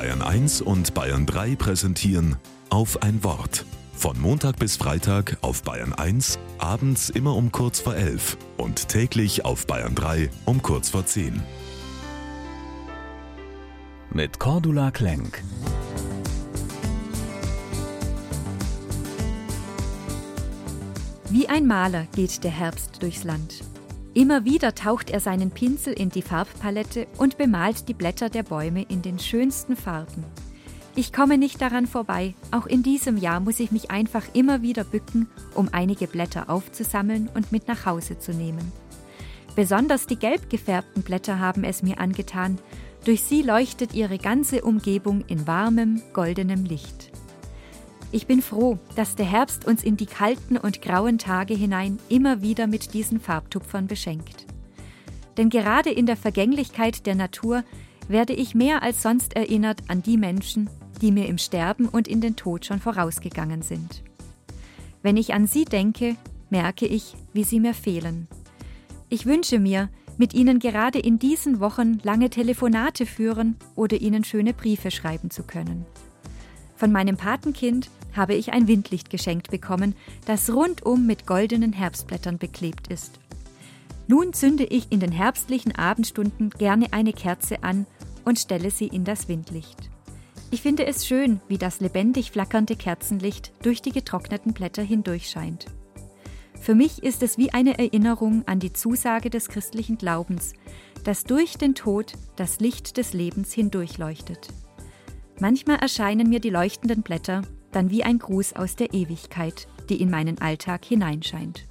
Bayern 1 und Bayern 3 präsentieren auf ein Wort. Von Montag bis Freitag auf Bayern 1, abends immer um kurz vor 11 und täglich auf Bayern 3 um kurz vor 10. Mit Cordula Klenk. Wie ein Maler geht der Herbst durchs Land. Immer wieder taucht er seinen Pinsel in die Farbpalette und bemalt die Blätter der Bäume in den schönsten Farben. Ich komme nicht daran vorbei, auch in diesem Jahr muss ich mich einfach immer wieder bücken, um einige Blätter aufzusammeln und mit nach Hause zu nehmen. Besonders die gelb gefärbten Blätter haben es mir angetan, durch sie leuchtet ihre ganze Umgebung in warmem, goldenem Licht. Ich bin froh, dass der Herbst uns in die kalten und grauen Tage hinein immer wieder mit diesen Farbtupfern beschenkt. Denn gerade in der Vergänglichkeit der Natur werde ich mehr als sonst erinnert an die Menschen, die mir im Sterben und in den Tod schon vorausgegangen sind. Wenn ich an sie denke, merke ich, wie sie mir fehlen. Ich wünsche mir, mit ihnen gerade in diesen Wochen lange Telefonate führen oder ihnen schöne Briefe schreiben zu können. Von meinem Patenkind habe ich ein Windlicht geschenkt bekommen, das rundum mit goldenen Herbstblättern beklebt ist. Nun zünde ich in den herbstlichen Abendstunden gerne eine Kerze an und stelle sie in das Windlicht. Ich finde es schön, wie das lebendig flackernde Kerzenlicht durch die getrockneten Blätter hindurchscheint. Für mich ist es wie eine Erinnerung an die Zusage des christlichen Glaubens, dass durch den Tod das Licht des Lebens hindurchleuchtet. Manchmal erscheinen mir die leuchtenden Blätter dann wie ein Gruß aus der Ewigkeit, die in meinen Alltag hineinscheint.